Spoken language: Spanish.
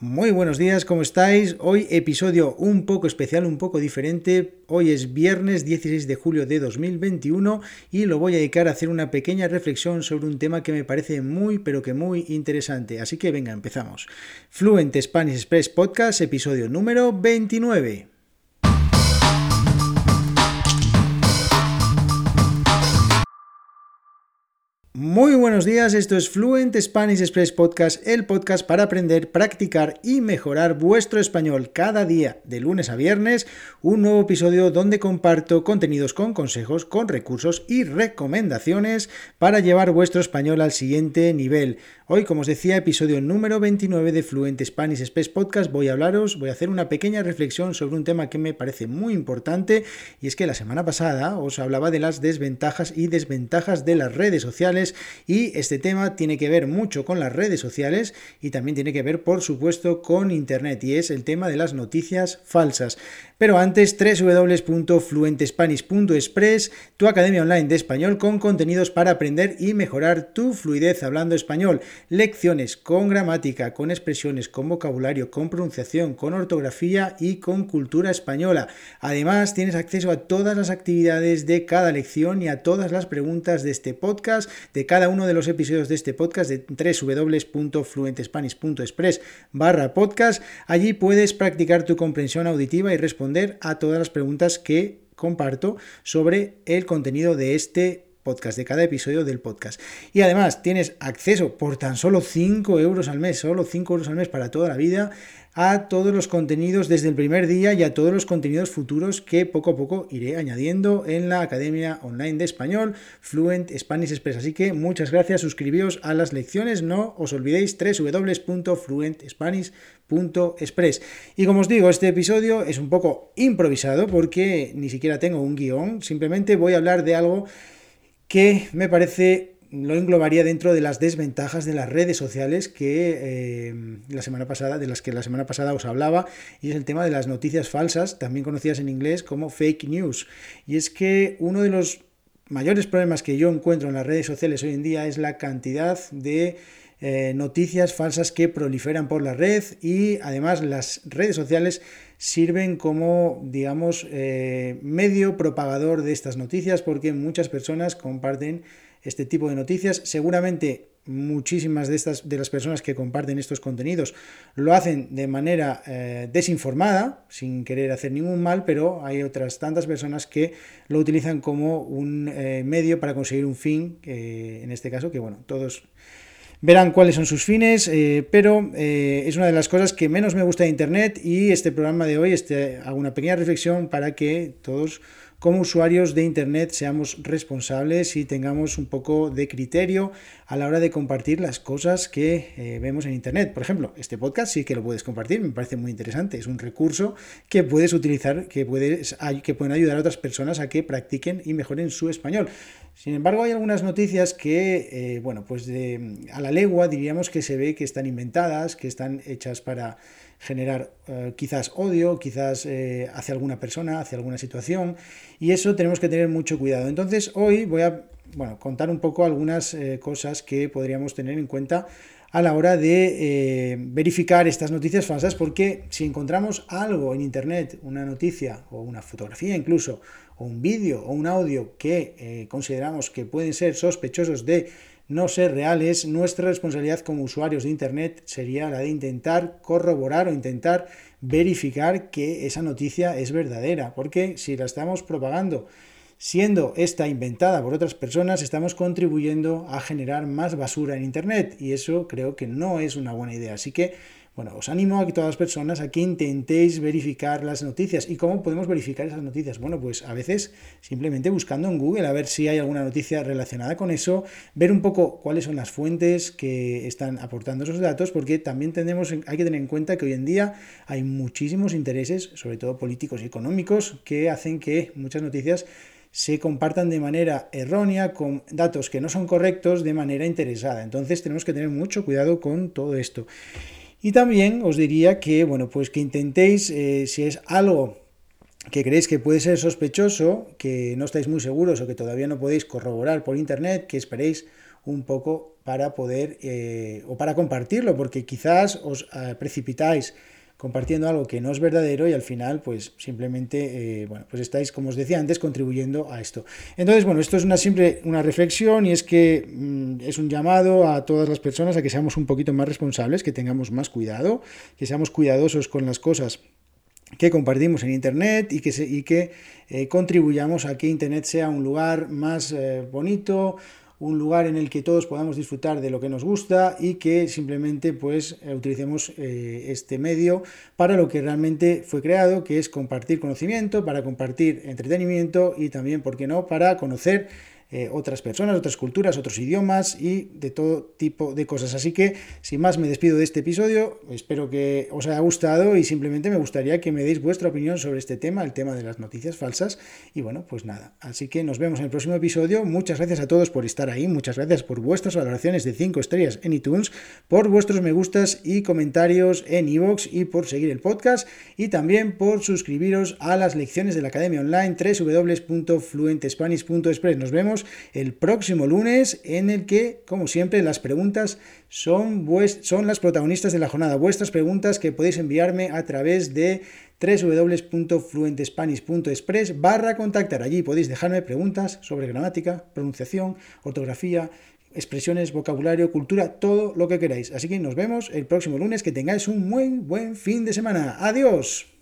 Muy buenos días, ¿cómo estáis? Hoy episodio un poco especial, un poco diferente. Hoy es viernes 16 de julio de 2021 y lo voy a dedicar a hacer una pequeña reflexión sobre un tema que me parece muy pero que muy interesante. Así que venga, empezamos. Fluent Spanish Express Podcast, episodio número 29. Muy buenos días, esto es Fluent Spanish Express Podcast, el podcast para aprender, practicar y mejorar vuestro español cada día, de lunes a viernes, un nuevo episodio donde comparto contenidos con consejos, con recursos y recomendaciones para llevar vuestro español al siguiente nivel. Hoy, como os decía, episodio número 29 de Fluent Spanish Express Podcast, voy a hablaros, voy a hacer una pequeña reflexión sobre un tema que me parece muy importante y es que la semana pasada os hablaba de las desventajas y desventajas de las redes sociales y este tema tiene que ver mucho con las redes sociales y también tiene que ver, por supuesto, con Internet y es el tema de las noticias falsas. Pero antes, www.fluentespanish.express, tu academia online de español con contenidos para aprender y mejorar tu fluidez hablando español lecciones con gramática, con expresiones, con vocabulario, con pronunciación, con ortografía y con cultura española. Además, tienes acceso a todas las actividades de cada lección y a todas las preguntas de este podcast, de cada uno de los episodios de este podcast de www.fluentespanish.express barra podcast. Allí puedes practicar tu comprensión auditiva y responder a todas las preguntas que comparto sobre el contenido de este podcast, de cada episodio del podcast. Y además tienes acceso por tan solo 5 euros al mes, solo 5 euros al mes para toda la vida, a todos los contenidos desde el primer día y a todos los contenidos futuros que poco a poco iré añadiendo en la Academia Online de Español Fluent Spanish Express. Así que muchas gracias, suscribíos a las lecciones, no os olvidéis www.fluentspanish.express. Y como os digo, este episodio es un poco improvisado porque ni siquiera tengo un guion, simplemente voy a hablar de algo que me parece lo englobaría dentro de las desventajas de las redes sociales que eh, la semana pasada, de las que la semana pasada os hablaba, y es el tema de las noticias falsas, también conocidas en inglés como fake news. Y es que uno de los mayores problemas que yo encuentro en las redes sociales hoy en día es la cantidad de eh, noticias falsas que proliferan por la red y además las redes sociales sirven como, digamos, eh, medio propagador de estas noticias porque muchas personas comparten este tipo de noticias. Seguramente muchísimas de estas de las personas que comparten estos contenidos lo hacen de manera eh, desinformada, sin querer hacer ningún mal, pero hay otras tantas personas que lo utilizan como un medio para conseguir un fin, en este caso, que bueno, todos verán cuáles son sus fines, eh, pero eh, es una de las cosas que menos me gusta de Internet y este programa de hoy este, hago una pequeña reflexión para que todos como usuarios de Internet seamos responsables y tengamos un poco de criterio a la hora de compartir las cosas que eh, vemos en Internet. Por ejemplo, este podcast sí que lo puedes compartir, me parece muy interesante. Es un recurso que puedes utilizar, que, puedes, que pueden ayudar a otras personas a que practiquen y mejoren su español. Sin embargo, hay algunas noticias que, eh, bueno, pues a la legua diríamos que se ve que están inventadas, que están hechas para generar eh, quizás odio, quizás eh, hacia alguna persona, hacia alguna situación, y eso tenemos que tener mucho cuidado. Entonces, hoy voy a bueno, contar un poco algunas eh, cosas que podríamos tener en cuenta a la hora de verificar estas noticias falsas, porque si encontramos algo en Internet, una noticia o una fotografía incluso, o un vídeo o un audio que consideramos que pueden ser sospechosos de no ser reales, nuestra responsabilidad como usuarios de Internet sería la de intentar corroborar o intentar verificar que esa noticia es verdadera, porque si la estamos propagando siendo esta inventada por otras personas, estamos contribuyendo a generar más basura en Internet y eso creo que no es una buena idea. Así que bueno, os animo a que todas las personas a que intentéis verificar las noticias. ¿Y cómo podemos verificar esas noticias? Bueno, pues a veces simplemente buscando en Google a ver si hay alguna noticia relacionada con eso, ver un poco cuáles son las fuentes que están aportando esos datos, porque también tenemos, hay que tener en cuenta que hoy en día hay muchísimos intereses, sobre todo políticos y económicos, que hacen que muchas noticias se compartan de manera errónea, con datos que no son correctos, de manera interesada. Entonces tenemos que tener mucho cuidado con todo esto. Y también os diría que, bueno, pues que intentéis, eh, si es algo que creéis que puede ser sospechoso, que no estáis muy seguros o que todavía no podéis corroborar por internet, que esperéis un poco para poder eh, o para compartirlo, porque quizás os eh, precipitáis compartiendo algo que no es verdadero y al final pues simplemente, eh, bueno, pues estáis, como os decía antes, contribuyendo a esto. Entonces, bueno, esto es una simple una reflexión y es que mm, es un llamado a todas las personas a que seamos un poquito más responsables, que tengamos más cuidado, que seamos cuidadosos con las cosas que compartimos en Internet y que, y que eh, contribuyamos a que Internet sea un lugar más eh, bonito, un lugar en el que todos podamos disfrutar de lo que nos gusta y que simplemente pues eh, utilicemos eh, este medio para lo que realmente fue creado, que es compartir conocimiento, para compartir entretenimiento y también, ¿por qué no?, para conocer eh, otras personas, otras culturas, otros idiomas y de todo tipo de cosas. Así que, sin más, me despido de este episodio. Espero que os haya gustado y simplemente me gustaría que me deis vuestra opinión sobre este tema, el tema de las noticias falsas. Y bueno, pues nada. Así que nos vemos en el próximo episodio. Muchas gracias a todos por estar ahí. Muchas gracias por vuestras valoraciones de 5 estrellas en iTunes, por vuestros me gustas y comentarios en iVoox y por seguir el podcast y también por suscribiros a las lecciones de la Academia Online www.fluentespanish.express. Nos vemos el próximo lunes en el que, como siempre, las preguntas son, son las protagonistas de la jornada. Vuestras preguntas que podéis enviarme a través de www.fluentespanish.express barra contactar. Allí podéis dejarme preguntas sobre gramática, pronunciación, ortografía, expresiones, vocabulario, cultura, todo lo que queráis. Así que nos vemos el próximo lunes. Que tengáis un muy buen fin de semana. Adiós.